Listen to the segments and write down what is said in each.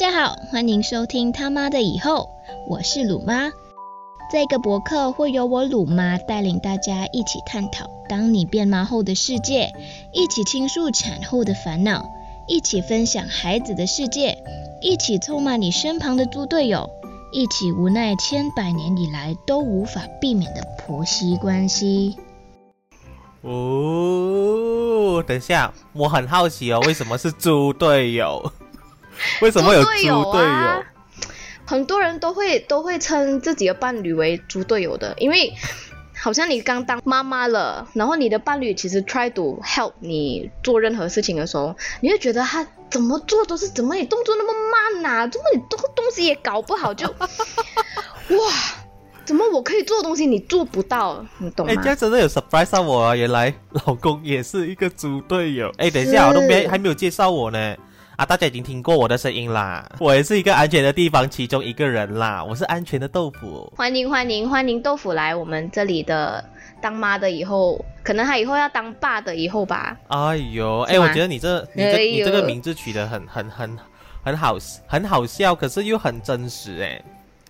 大家好，欢迎收听他妈的以后，我是鲁妈。这个博客会由我鲁妈带领大家一起探讨当你变妈后的世界，一起倾诉产后的烦恼，一起分享孩子的世界，一起臭骂你身旁的猪队友，一起无奈千百年以来都无法避免的婆媳关系。哦，等下，我很好奇哦，为什么是猪队友？为什么有猪队友？啊很多人都会都会称自己的伴侣为猪队友的，因为好像你刚当妈妈了，然后你的伴侣其实 try to help 你做任何事情的时候，你会觉得他怎么做都是怎么你动作那么慢呐？怎么你东东西也搞不好就 哇？怎么我可以做的东西你做不到？你懂吗？哎，这样真的有 surprise 到我啊！原来老公也是一个猪队友。哎，等一下，我都没还没有介绍我呢。啊，大家已经听过我的声音啦，我也是一个安全的地方其中一个人啦，我是安全的豆腐。欢迎欢迎欢迎豆腐来我们这里的当妈的以后，可能他以后要当爸的以后吧。哎呦，哎，我觉得你这你这你这个名字取得很很很很好很好笑，可是又很真实哎。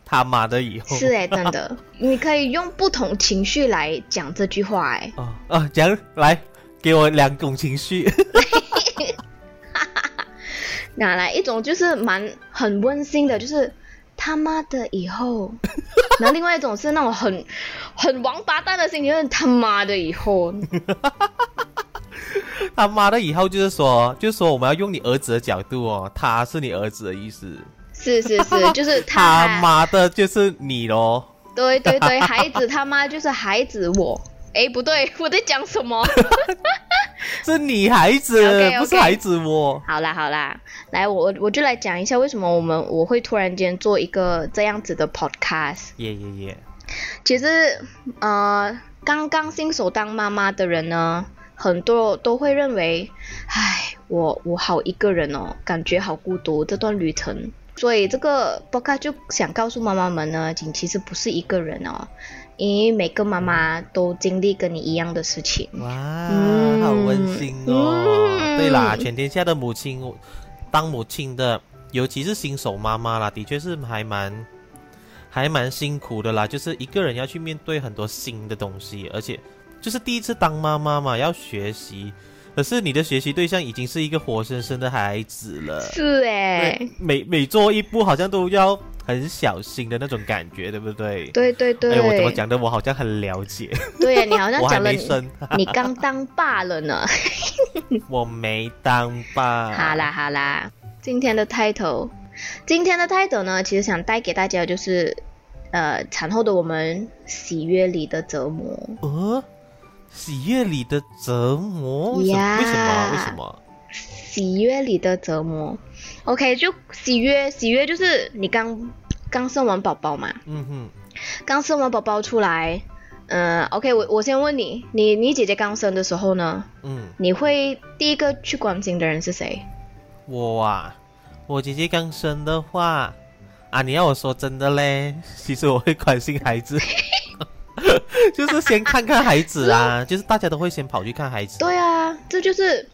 他妈的以后是哎，真的，你可以用不同情绪来讲这句话哎。哦哦，讲来给我两种情绪。哪来一种就是蛮很温馨的，就是他妈的以后，然后另外一种是那种很很王八蛋的心情，就是他妈的以后，他妈的以后就是说，就是说我们要用你儿子的角度哦，他是你儿子的意思，是是是，就是他妈的就是你喽，对对对，孩子他妈就是孩子我。哎，不对，我在讲什么？是女孩子，不是孩子我。好啦好啦，来我我就来讲一下为什么我们我会突然间做一个这样子的 podcast。耶耶耶！其实呃，刚刚新手当妈妈的人呢，很多都会认为，唉，我我好一个人哦，感觉好孤独这段旅程。所以这个 podcast 就想告诉妈妈们呢，你其实不是一个人哦。因为每个妈妈都经历跟你一样的事情。哇，好温馨哦！对啦，全天下的母亲，当母亲的，尤其是新手妈妈啦，的确是还蛮还蛮辛苦的啦。就是一个人要去面对很多新的东西，而且就是第一次当妈妈嘛，要学习。可是你的学习对象已经是一个活生生的孩子了。是哎，每每做一步好像都要。很小心的那种感觉，对不对？对对对。哎，我怎么讲的？我好像很了解。对呀你好像 讲了，你刚当爸了呢。我没当爸。好啦好啦，今天的 title，今天的 title 呢，其实想带给大家就是，呃，产后的我们喜悦里的折磨。呃，喜悦里的折磨？为什么？为什么？喜悦里的折磨。OK，就喜悦，喜悦就是你刚刚生完宝宝嘛。嗯哼。刚生完宝宝出来，嗯，OK，我我先问你，你你姐姐刚生的时候呢？嗯。你会第一个去关心的人是谁？我啊，我姐姐刚生的话，啊，你要我说真的嘞，其实我会关心孩子，就是先看看孩子啊，就是大家都会先跑去看孩子。对啊，这就是。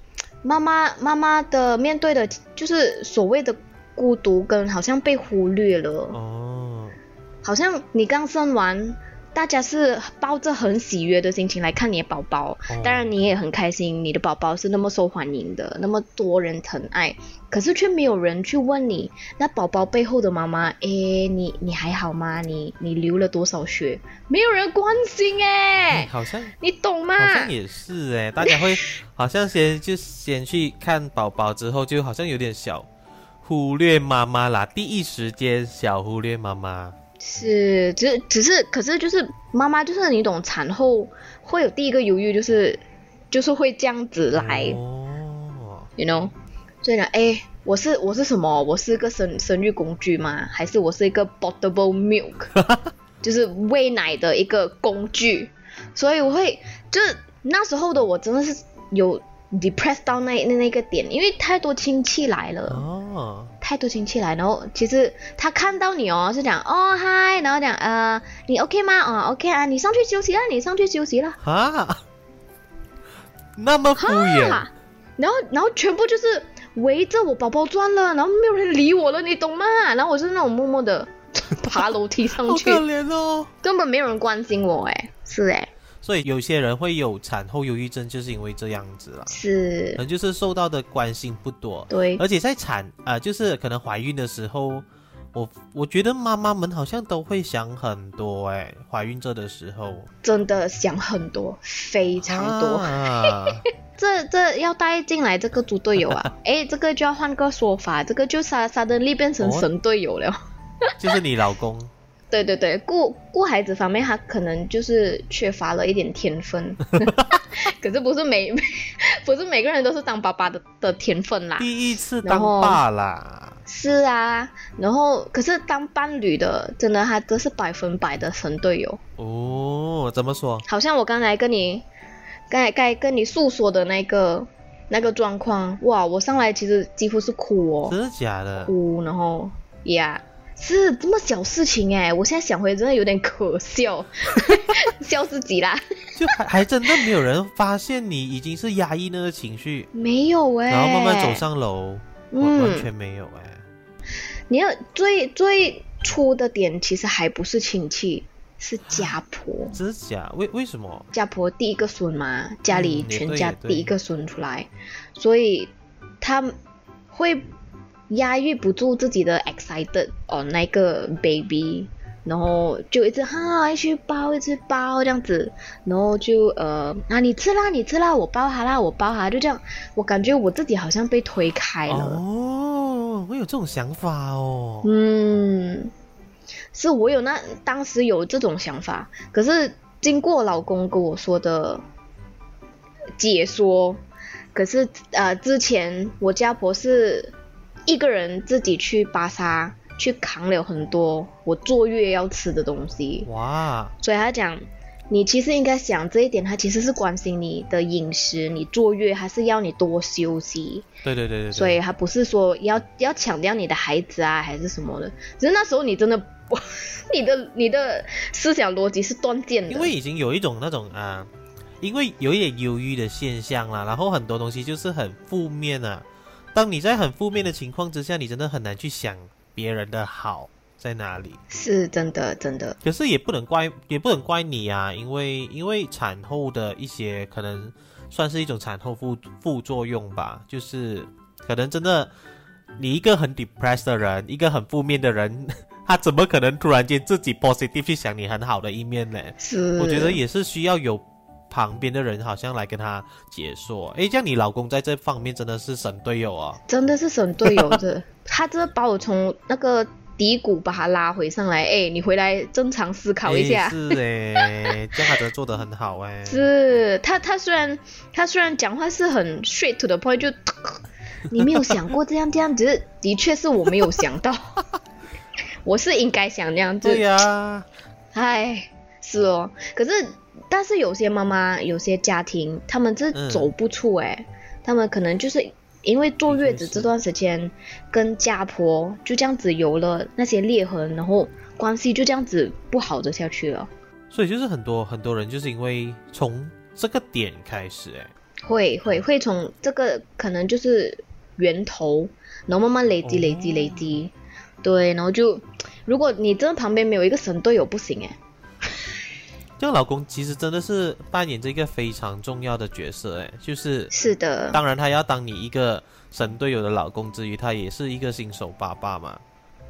妈妈妈妈的面对的就是所谓的孤独跟好像被忽略了哦，好像你刚生完，大家是抱着很喜悦的心情来看你的宝宝，当然你也很开心，你的宝宝是那么受欢迎的，那么多人疼爱。可是却没有人去问你，那宝宝背后的妈妈，哎，你你还好吗？你你流了多少血？没有人关心哎，好像你懂吗？好像也是哎，大家会好像先就先去看宝宝，之后就好像有点小忽略妈妈啦，第一时间小忽略妈妈。是，只只是，可是就是妈妈就是你懂，产后会有第一个犹豫，就是就是会这样子来，you know。所以呢，哎，我是我是什么？我是个生生育工具吗？还是我是一个 bottle milk，就是喂奶的一个工具？所以我会，就是那时候的我真的是有 depressed 到那那那个点，因为太多亲戚来了，哦，太多亲戚来，然后其实他看到你哦，是讲哦嗨，然后讲呃你 OK 吗？哦 OK 啊，你上去休息了，你上去休息了啊，那么敷衍，然后然后全部就是。围着我宝宝转了，然后没有人理我了，你懂吗？然后我是那种默默的爬楼梯上去，好可怜哦，根本没有人关心我，哎，是哎。所以有些人会有产后忧郁症，就是因为这样子了，是，可能就是受到的关心不多，对，而且在产啊，就是可能怀孕的时候，我我觉得妈妈们好像都会想很多，哎，怀孕这的时候，真的想很多，非常多，这这要带进来这个猪队友啊，哎，这个就要换个说法，这个就杀杀的力变成神队友了，就是你老公。对对对，顾顾孩子方面，他可能就是缺乏了一点天分，可是不是每 不是每个人都是当爸爸的的天分啦。第一次当爸啦。是啊，然后可是当伴侣的，真的他都是百分百的神队友。哦，怎么说？好像我刚才跟你，刚才该跟你诉说的那个那个状况，哇，我上来其实几乎是哭哦。真的假的？哭，然后呀。是这么小事情哎，我现在想回真的有点可笑，笑自己啦。就还还真的没有人发现你已经是压抑那个情绪，没有哎。然后慢慢走上楼，嗯完全没有哎。你要最最初的点其实还不是亲戚，是家婆。真的假？为为什么？家婆第一个孙嘛，家里全家第一个孙出来，所以他会。压抑不住自己的 excited 哦，那个 baby，然后就一直哈一直抱一直抱这样子，然后就呃啊你吃啦你吃啦我抱他啦我抱他就这样，我感觉我自己好像被推开了哦，我有这种想法哦，嗯，是我有那当时有这种想法，可是经过老公跟我说的解说，可是呃之前我家婆是。一个人自己去巴沙去扛了很多我坐月要吃的东西哇，所以他讲你其实应该想这一点，他其实是关心你的饮食，你坐月还是要你多休息。对对对对，所以他不是说要要强调你的孩子啊还是什么的，只是那时候你真的，你的你的思想逻辑是断电的，因为已经有一种那种啊，因为有一点忧郁的现象啦，然后很多东西就是很负面啊。当你在很负面的情况之下，你真的很难去想别人的好在哪里。是真的，真的。可是也不能怪，也不能怪你啊，因为因为产后的一些可能算是一种产后副副作用吧，就是可能真的你一个很 depressed 的人，一个很负面的人，他怎么可能突然间自己 positive 去想你很好的一面呢？是，我觉得也是需要有。旁边的人好像来跟他解说，哎，这样你老公在这方面真的是神队友啊！真的是神队友的，他这把我从那个低谷把他拉回上来，哎，你回来正常思考一下。是哎，这样他真的做的很好哎。是他，他虽然他虽然讲话是很 straight to the point，就 你没有想过这样这样，只是的确是我没有想到，我是应该想那样子。对呀，哎，是哦，可是。但是有些妈妈、有些家庭，他们是走不出哎，他们可能就是因为坐月子这段时间跟家婆就这样子有了那些裂痕，然后关系就这样子不好的下去了。所以就是很多很多人就是因为从这个点开始哎，会会会从这个可能就是源头，然后慢慢累积累积累积，对，然后就如果你真的旁边没有一个神队友不行哎。这个老公其实真的是扮演着一个非常重要的角色，哎，就是是的，当然他要当你一个神队友的老公之余，他也是一个新手爸爸嘛，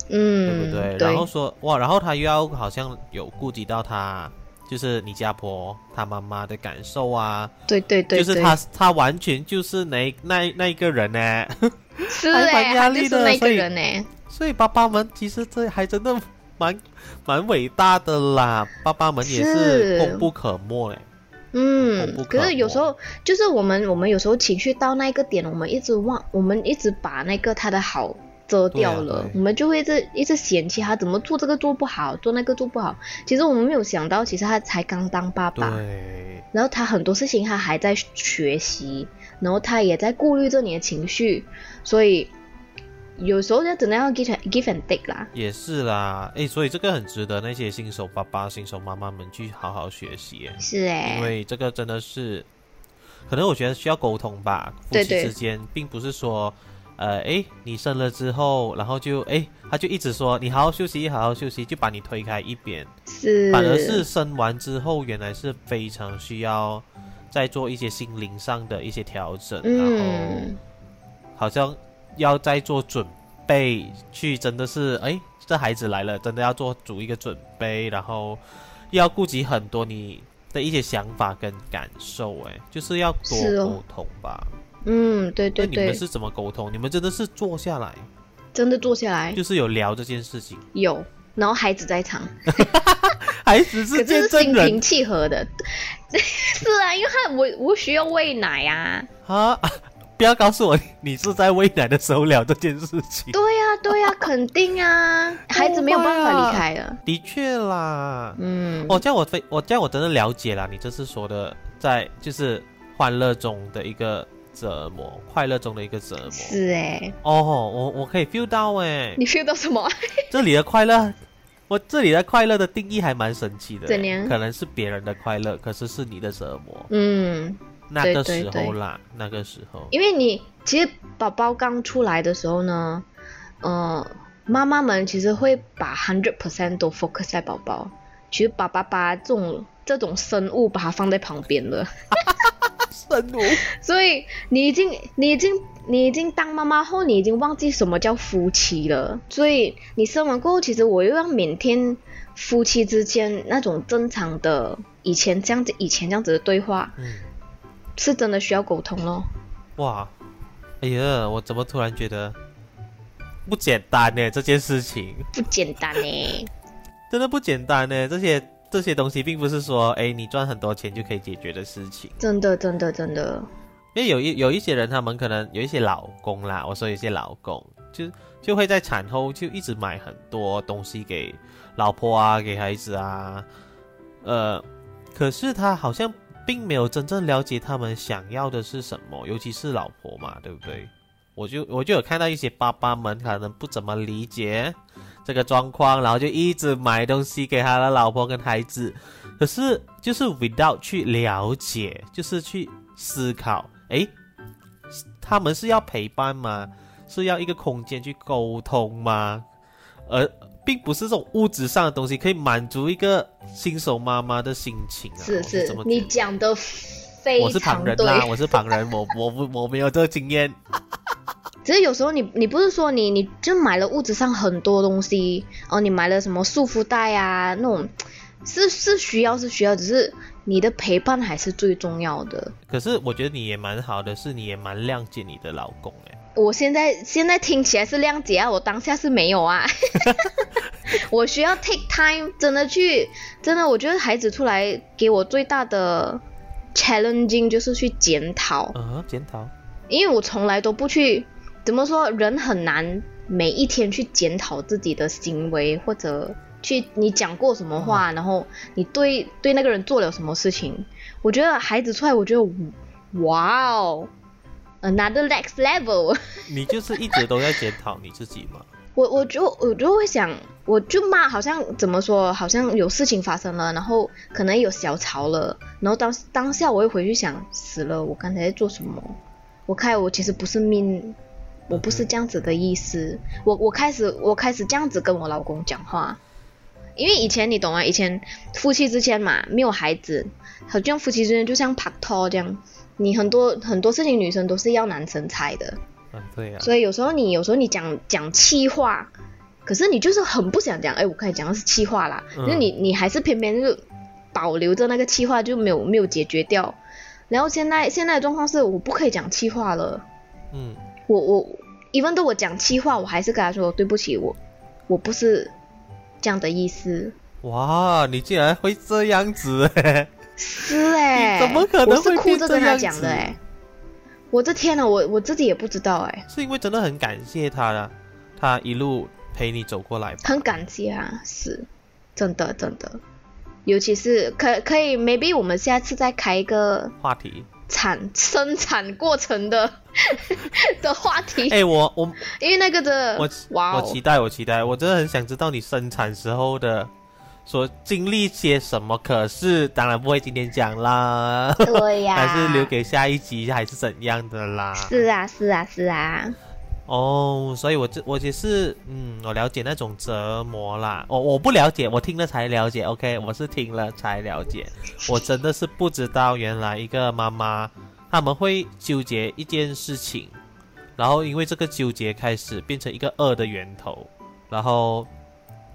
嗯，对不对？然后说哇，然后他又要好像有顾及到他，就是你家婆他妈妈的感受啊，对对对，就是他他完全就是那那那一个人呢，是哎，压力的那个人呢，所以爸爸们其实这还真的。蛮蛮伟大的啦，爸爸们也是功不可没哎。嗯，可是有时候就是我们我们有时候情绪到那个点，我们一直忘，我们一直把那个他的好遮掉了，我们就会一直一直嫌弃他怎么做这个做不好，做那个做不好。其实我们没有想到，其实他才刚当爸爸，然后他很多事情他还在学习，然后他也在顾虑着你的情绪，所以。有时候就真的要 give give and take 啦，也是啦，哎，所以这个很值得那些新手爸爸、新手妈妈们去好好学习。是哎，因为这个真的是，可能我觉得需要沟通吧，夫妻之间，并不是说呃，哎，你生了之后，然后就哎，他就一直说你好好休息，好好休息，就把你推开一边。是，反而是生完之后，原来是非常需要再做一些心灵上的一些调整，然后好像要再做准备，去真的是哎，这孩子来了，真的要做足一个准备，然后要顾及很多你的一些想法跟感受，哎，就是要多沟通吧。嗯，对对对。你们是怎么沟通？你们真的是坐下来，真的坐下来，就是有聊这件事情。有，然后孩子在场，孩子是是心平气和的。是啊，因为他我我需要喂奶啊。啊，不要告诉我你是在喂奶的时候聊这件事情。对呀对呀，肯定啊，孩子没有办法离开了。的确啦，嗯，我叫我非我叫我真的了解了，你这次说的在就是欢乐中的一个。折磨，快乐中的一个折磨。是哎，哦，我我可以 feel 到哎，你 feel 到什么？这里的快乐，我这里的快乐的定义还蛮神奇的。怎样？可能是别人的快乐，可是是你的折磨。嗯，那个时候啦，那个时候，因为你其实宝宝刚出来的时候呢，呃，妈妈们其实会把 hundred percent 都 focus 在宝宝，其实爸爸把这种这种生物把它放在旁边了。所以你已经，你已经，你已经当妈妈后，你已经忘记什么叫夫妻了。所以你生完过后，其实我又要每天夫妻之间那种正常的以前这样子、以前这样子的对话，嗯，是真的需要沟通咯。哇，哎呀，我怎么突然觉得不简单呢？这件事情不简单呢，真的不简单呢，这些。这些东西并不是说，哎，你赚很多钱就可以解决的事情。真的，真的，真的。因为有一有一些人，他们可能有一些老公啦，我说有些老公，就就会在产后就一直买很多东西给老婆啊，给孩子啊，呃，可是他好像并没有真正了解他们想要的是什么，尤其是老婆嘛，对不对？我就我就有看到一些爸爸们可能不怎么理解。这个状况，然后就一直买东西给他的老婆跟孩子，可是就是 without 去了解，就是去思考，诶，他们是要陪伴吗？是要一个空间去沟通吗？而并不是这种物质上的东西可以满足一个新手妈妈的心情啊！是是，你讲的非常我是旁人啦，我是旁人，我我不我没有这个经验。只是有时候你你不是说你你就买了物质上很多东西哦，你买了什么束缚带啊那种，是是需要是需要，只是你的陪伴还是最重要的。可是我觉得你也蛮好的，是你也蛮谅解你的老公哎。我现在现在听起来是谅解啊，我当下是没有啊。我需要 take time，真的去真的，我觉得孩子出来给我最大的 challenging 就是去检讨。啊，检讨。因为我从来都不去。怎么说？人很难每一天去检讨自己的行为，或者去你讲过什么话，然后你对对那个人做了什么事情。我觉得孩子出来，我觉得哇哦，another next level。你就是一直都在检讨你自己吗？我我就我就会想，我就骂，好像怎么说？好像有事情发生了，然后可能有小吵了，然后当当下我又回去想，死了，我刚才在做什么？我看我其实不是命。我不是这样子的意思，我我开始我开始这样子跟我老公讲话，因为以前你懂啊，以前夫妻之间嘛，没有孩子，好像夫妻之间就像拍拖这样，你很多很多事情女生都是要男生猜的，嗯对呀，所以有时候你有时候你讲讲气话，可是你就是很不想讲，哎，我开始讲的是气话啦，那你你还是偏偏就保留着那个气话就没有没有解决掉，然后现在现在的状况是我不可以讲气话了，嗯。我我一问到我讲气话，我还是跟他说对不起，我我不是这样的意思。哇，你竟然会这样子哎！是哎，怎么可能会哭着跟他讲的哎？我的天呐，我我自己也不知道哎。是因为真的很感谢他了，他一路陪你走过来。很感谢啊，是，真的真的，尤其是可可以，maybe 我们下次再开一个话题。产生产过程的 的话题。哎，我我因为那个的，我哇，我期待，我期待，我真的很想知道你生产时候的所经历些什么。可是当然不会今天讲啦，对呀，还是留给下一集还是怎样的啦？是啊，是啊，是啊。哦，所以我这我也是，嗯，我了解那种折磨啦。我我不了解，我听了才了解。OK，我是听了才了解。我真的是不知道，原来一个妈妈他们会纠结一件事情，然后因为这个纠结开始变成一个恶的源头，然后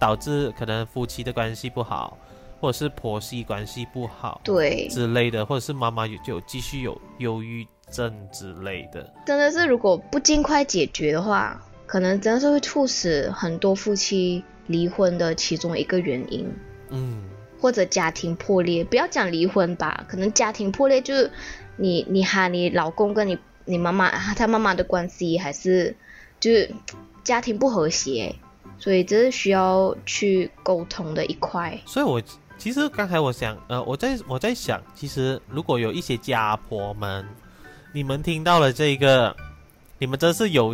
导致可能夫妻的关系不好，或者是婆媳关系不好，对之类的，或者是妈妈有就继续有忧郁。症之类的，真的是如果不尽快解决的话，可能真的是会促使很多夫妻离婚的其中一个原因。嗯，或者家庭破裂，不要讲离婚吧，可能家庭破裂就是你你和你老公跟你你妈妈他妈妈的关系还是就是家庭不和谐，所以这是需要去沟通的一块。所以我其实刚才我想，呃，我在我在想，其实如果有一些家婆们。你们听到了这个，你们真是有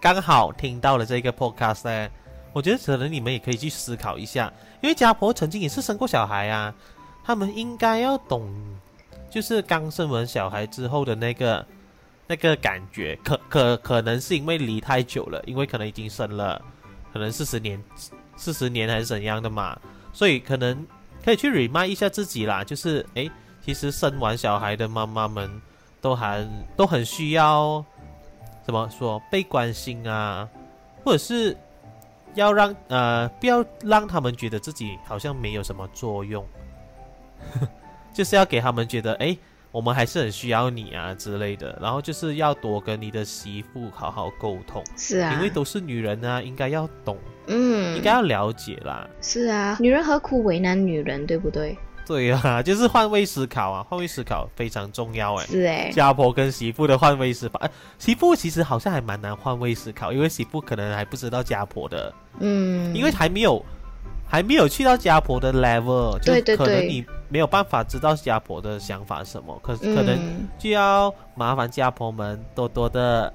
刚好听到了这个 podcast 呢。我觉得可能你们也可以去思考一下，因为家婆曾经也是生过小孩啊，他们应该要懂，就是刚生完小孩之后的那个那个感觉。可可可能是因为离太久了，因为可能已经生了，可能四十年、四十年还是怎样的嘛，所以可能可以去 remind 一下自己啦，就是诶，其实生完小孩的妈妈们。都还都很需要，怎么说被关心啊，或者是要让呃不要让他们觉得自己好像没有什么作用，就是要给他们觉得哎，我们还是很需要你啊之类的。然后就是要多跟你的媳妇好好沟通，是啊，因为都是女人啊，应该要懂，嗯，应该要了解啦。是啊，女人何苦为难女人，对不对？对啊，就是换位思考啊，换位思考非常重要哎。是哎，家婆跟媳妇的换位思考，哎，媳妇其实好像还蛮难换位思考，因为媳妇可能还不知道家婆的，嗯，因为还没有还没有去到家婆的 level，就可能你没有办法知道家婆的想法什么，可可能就要麻烦家婆们多多的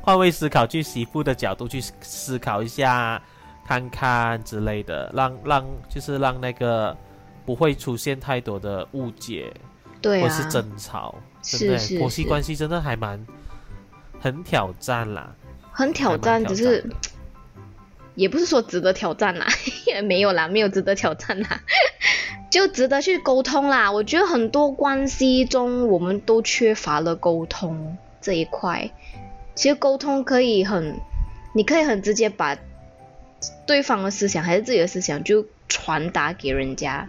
换位思考，去媳妇的角度去思考一下，看看之类的，让让就是让那个。不会出现太多的误解，对或是争吵，是是婆媳关系真的还蛮很挑战啦，很挑战，只是也不是说值得挑战啦，也没有啦，没有值得挑战啦，就值得去沟通啦。我觉得很多关系中，我们都缺乏了沟通这一块。其实沟通可以很，你可以很直接把对方的思想还是自己的思想就传达给人家。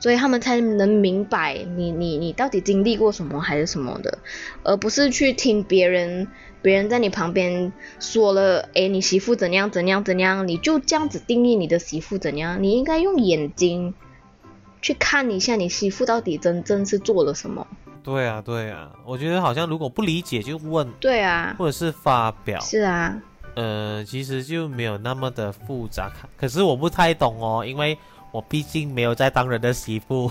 所以他们才能明白你你你到底经历过什么还是什么的，而不是去听别人别人在你旁边说了，哎，你媳妇怎样怎样怎样，你就这样子定义你的媳妇怎样？你应该用眼睛去看一下你媳妇到底真正是做了什么。对啊对啊，我觉得好像如果不理解就问。对啊。或者是发表。是啊。呃，其实就没有那么的复杂，可是我不太懂哦，因为。我毕竟没有在当人的媳妇，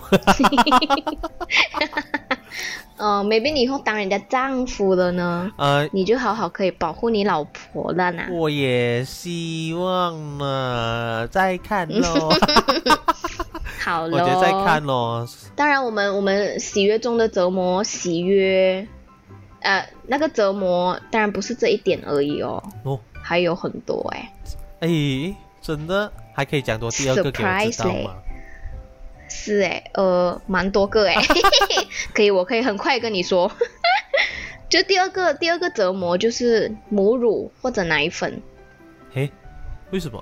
呃，maybe 你以后当人家丈夫了呢？呃，你就好好可以保护你老婆了呢。我也希望呢，再看咯。好了，我觉得再看咯。当然，我们我们喜悦中的折磨，喜悦，呃，那个折磨当然不是这一点而已哦，哦，还有很多哎，哎，真的。还可以讲多第二个给我知道吗？是哎，呃，蛮多个哎，可以，我可以很快跟你说。就第二个，第二个折磨就是母乳或者奶粉。嘿，为什么？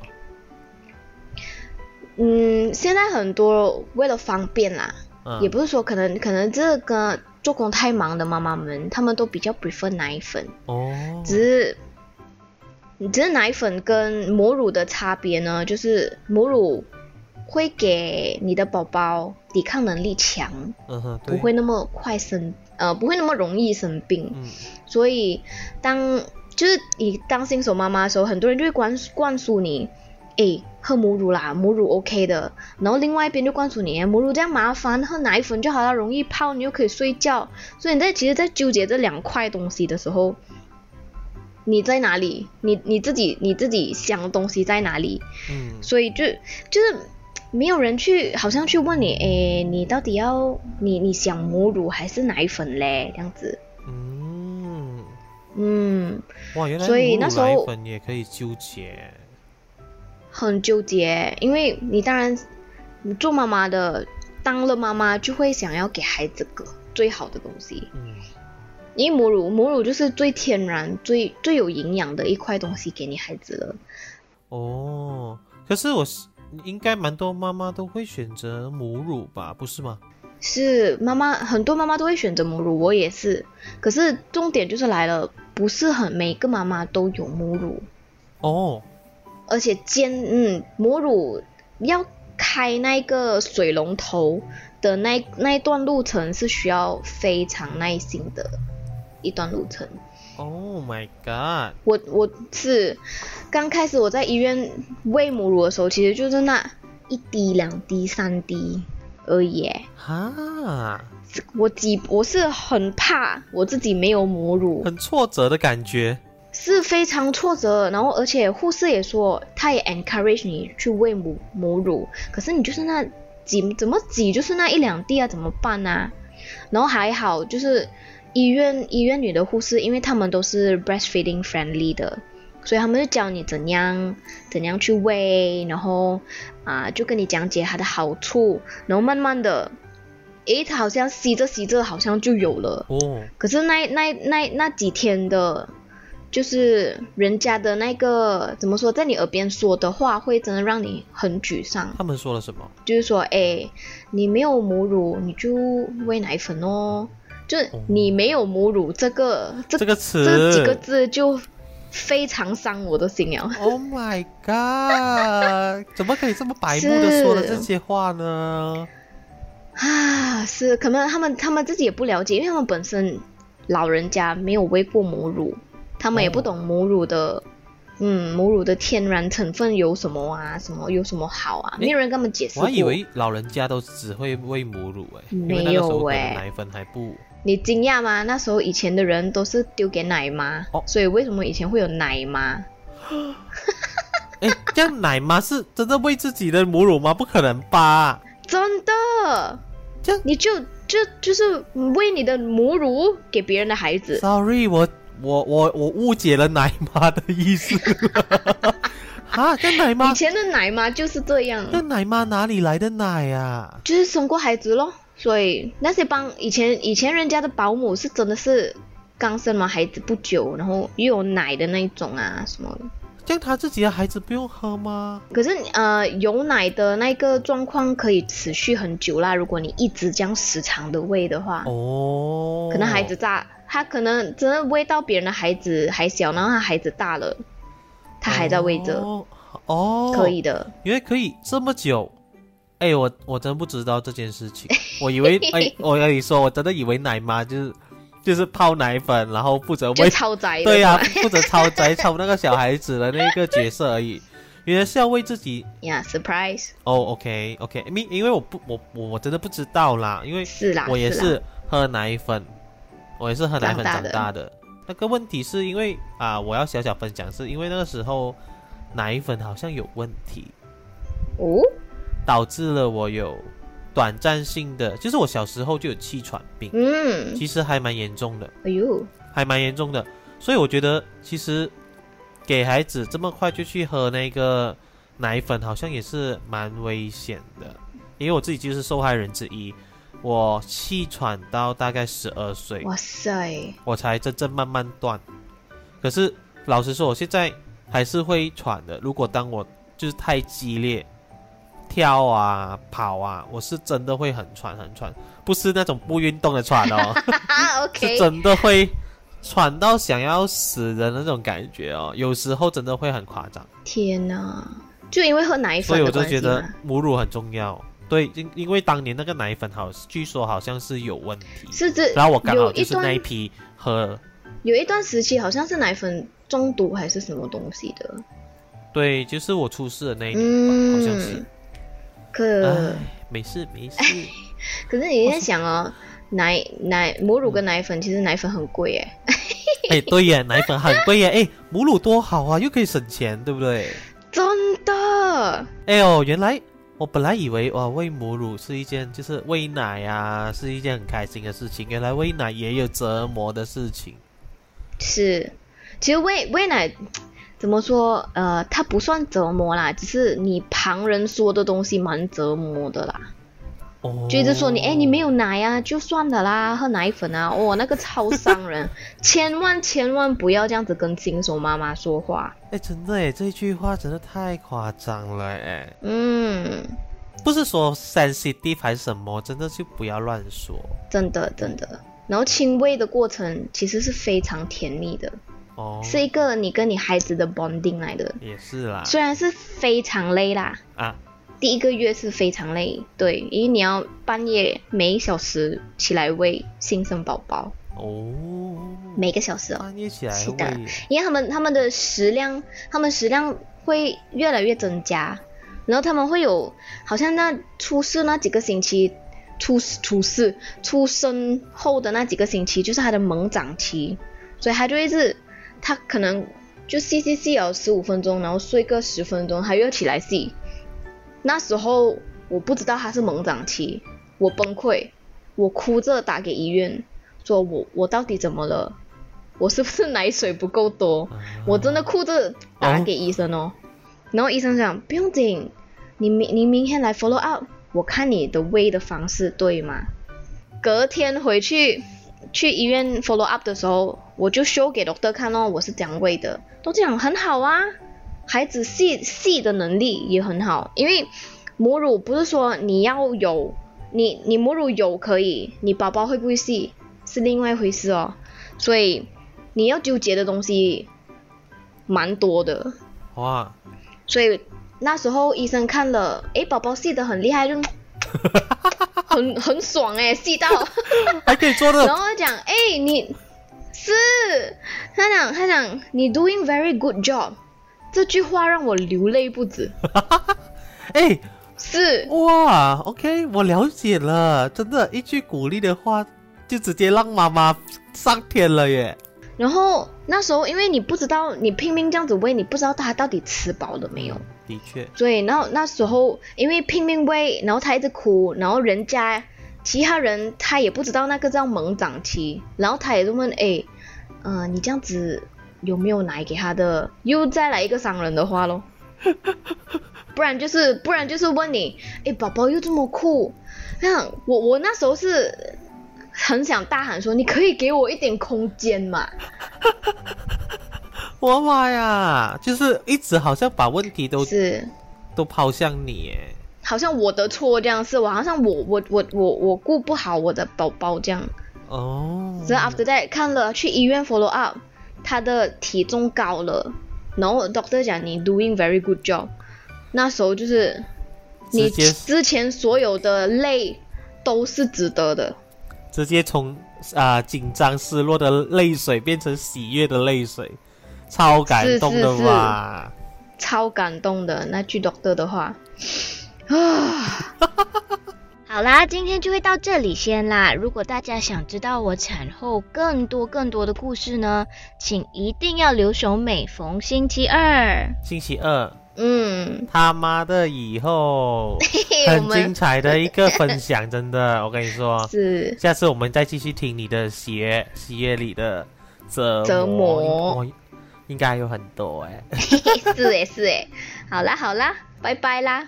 嗯，现在很多为了方便啦，也不是说可能可能这个做工太忙的妈妈们，他们都比较 prefer 奶粉哦，只是。你只是奶粉跟母乳的差别呢，就是母乳会给你的宝宝抵抗能力强，嗯哼，不会那么快生，呃，不会那么容易生病。嗯，所以当就是你当新手妈妈的时候，很多人就会灌灌输你，哎，喝母乳啦，母乳 OK 的。然后另外一边就灌输你，母乳这样麻烦，喝奶粉就好了，容易泡，你又可以睡觉。所以你在其实，在纠结这两块东西的时候。你在哪里？你你自己你自己想的东西在哪里？嗯，所以就就是没有人去，好像去问你，哎，你到底要你你想母乳还是奶粉嘞？这样子。嗯，嗯，哇，原来所以那时候奶粉也可以纠结。很纠结，因为你当然你做妈妈的，当了妈妈就会想要给孩子个最好的东西，嗯，因为母乳母乳就是最天然、最最有营养的一块东西给你孩子了。哦，可是我是应该蛮多妈妈都会选择母乳吧，不是吗？是妈妈，很多妈妈都会选择母乳，我也是。可是重点就是来了，不是很每个妈妈都有母乳，哦，而且煎嗯母乳要开那个水龙头的那那一段路程是需要非常耐心的一段路程。Oh my god！我我是刚开始我在医院喂母乳的时候，其实就是那一滴、两滴、三滴而已耶。哈，我几我是很怕我自己没有母乳，很挫折的感觉。是非常挫折。然后而且护士也说，他也 encourage 你去喂母母乳，可是你就是那挤怎么挤就是那一两滴啊，怎么办呢、然后还好就是医院医院里的护士，因为他们都是 breastfeeding friendly 的，所以他们就教你怎样怎样去喂，然后啊就跟你讲解它的好处，然后慢慢的，诶，它好像吸着吸着好像就有了。哦，可是那那那那几天的，就是人家的那个怎么说，在你耳边说的话，会真的让你很沮丧。他们说了什么？就是说，哎，你没有母乳，你就喂奶粉哦。就是你没有母乳这个这这个词这几个字就非常伤我的心了。Oh my god！怎么可以这么白目的说了这些话呢？啊，是可能他们他们自己也不了解，因为他们本身老人家没有喂过母乳，他们也不懂母乳的，嗯，母乳的天然成分有什么啊，什么有什么好啊，没有人跟他们解释过。我还以为老人家都只会喂母乳哎，没有个时候可能欸奶粉还不你惊讶吗？那时候以前的人都是丢给奶妈，哦所以为什么以前会有奶妈？哎，这样奶妈是真的喂自己的母乳吗？不可能吧？真的，这样你就就就是喂你的母乳给别人的孩子。Sorry，我我我我误解了奶妈的意思了。哈，这奶妈以，前的奶妈就是这样，这奶妈哪里来的奶啊？就是生过孩子咯。所以那些帮以前以前人家的保姆是真的是刚生完孩子不久，然后又有奶的那一种啊什么的。这样他自己的孩子不用喝吗？可是呃，有奶的那个状况可以持续很久啦。如果你一直这样时常的喂的话，哦，可能孩子大，他可能真的喂到别人的孩子还小，然后他孩子大了，他还在喂着，哦，哦。可以的。因为可以这么久。哎，我我真不知道这件事情，我以为 哎，我跟你说，我真的以为奶妈就是就是泡奶粉，然后负责喂，超宅，对呀、负责超宅超那个小孩子的那个角色而已。原来是要为自己。呀、surprise 哦，OK OK，因因为我不我我我真的不知道啦，因为是，啦我也是喝奶粉，我也是喝奶粉长长大的。大的。那个问题是因为啊，我要小小分享，是因为那个时候奶粉好像有问题，哦，导致了我有短暂性的，就是我小时候就有气喘病，嗯，其实还蛮严重的，哎呦，还蛮严重的。所以我觉得其实给孩子这么快就去喝那个奶粉，好像也是蛮危险的。因为我自己就是受害人之一，我气喘到大概十二岁，哇塞，我才真正慢慢断。可是老实说，我现在还是会喘的。如果当我就是太激烈，跳啊跑啊，我是真的会很喘很喘，不是那种不运动的喘哦，啊是真的会喘到想要死的那种感觉哦。有时候真的会很夸张，天哪，就因为喝奶粉所以我就觉得，母乳很重要。对，因因为当年那个奶粉好，据说好像是有问题，是这然后我刚好就是那一批喝。有一段时期好像是奶粉中毒还是什么东西的，对，就是我出事的那一年吧，好像是。嗯。，可唉，没事没事。可是你在想哦，奶奶母乳跟奶粉，其实奶粉很贵哎，哎，对耶，奶粉很贵耶，哎，母乳多好啊，又可以省钱，对不对？真的，哎呦，原来我本来以为哇，喂母乳是一件就是喂奶啊，是一件很开心的事情，原来喂奶也有折磨的事情。是，其实喂喂奶怎么说？呃，它不算折磨啦，只是你旁人说的东西蛮折磨的啦。哦，就一直说你，哎，你没有奶啊，就算了啦，喝奶粉啊，哦，那个超伤人，千万千万不要这样子跟新手妈妈说话。哎，真的哎，这句话真的太夸张了哎。嗯，不是说 sensitive 还是什么，真的就不要乱说。真的真的，然后亲喂的过程其实是非常甜蜜的，哦，是一个你跟你孩子的 bonding 来的，也是啦。虽然是非常累啦。啊，第一个月是非常累，对，因为你要半夜每一小时起来喂新生宝宝，哦，每个小时哦，半夜起来是的喂，因为他们他们的食量，他们食量会越来越增加，然后他们会有好像那出世那几个星期，出出世出生后的那几个星期就是他的猛长期，所以他就一直他可能就吸吸吸了十五分钟，然后睡个十分钟，他又要起来吸。那时候我不知道他是猛长期，我崩溃，我哭着打给医院，说我我到底怎么了？我是不是奶水不够多？我真的哭着打给医生哦，然后医生讲不用紧，你明你明天来 follow up，我看你的喂的方式对吗？隔天回去去医院 follow up 的时候，我就 show 给 doctor 看哦，我是这样喂的，都讲很好啊，孩子吸吸的能力也很好，因为母乳不是说你要有，你你母乳有可以，你宝宝会不会吸是另外一回事哦，所以你要纠结的东西蛮多的，哇，所以那时候医生看了，诶，宝宝吸的很厉害，就 很很爽诶，吸到，还可以做的，然后他讲，诶，你是他讲他讲你 doing very good job，这句话让我流泪不止，哎，是哇，OK，我了解了，真的，一句鼓励的话，就直接让妈妈上天了耶。然后那时候因为你不知道，你拼命这样子喂，你不知道他到底吃饱了没有。的确，所以，然后那时候因为拼命喂，然后他一直哭，然后人家其他人他也不知道那个叫猛长期，然后他也就问，哎，呃，你这样子有没有奶给他的？又再来一个伤人的话咯，不然就是不然就是问你，哎，宝宝又这么酷，那样我我那时候是很想大喊说，你可以给我一点空间嘛？我妈呀，就是一直好像把问题都是都抛向你耶。好像我的错这样，是我好像我我我我我顾不好我的宝宝这样。哦，所以 after that 看了去医院 follow up，他的体重高了，然后 doctor 讲你 doing very good job，那时候就是你之前所有的累都是值得的。直接从啊、紧张失落的泪水变成喜悦的泪水，超感动的是是吧？超感动的那句 doctor 的话啊！好啦，今天就会到这里先啦。如果大家想知道我产后更多更多的故事呢，请一定要留守每逢星期二。星期二嗯，他妈的以后 很精彩的一个分享，真的，我跟你说，是下次我们再继续听你的喜悦喜悦里的折折磨我应该有很多哎。是诶是诶，好啦好啦，拜拜啦。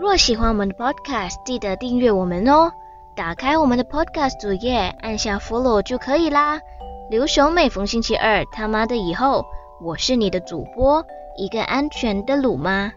若喜欢我们的 podcast，记得订阅我们哦。打开我们的 podcast 主页，按下 follow 就可以啦。留守每逢星期二，他妈的以后，我是你的主播，一个安全的鲁妈。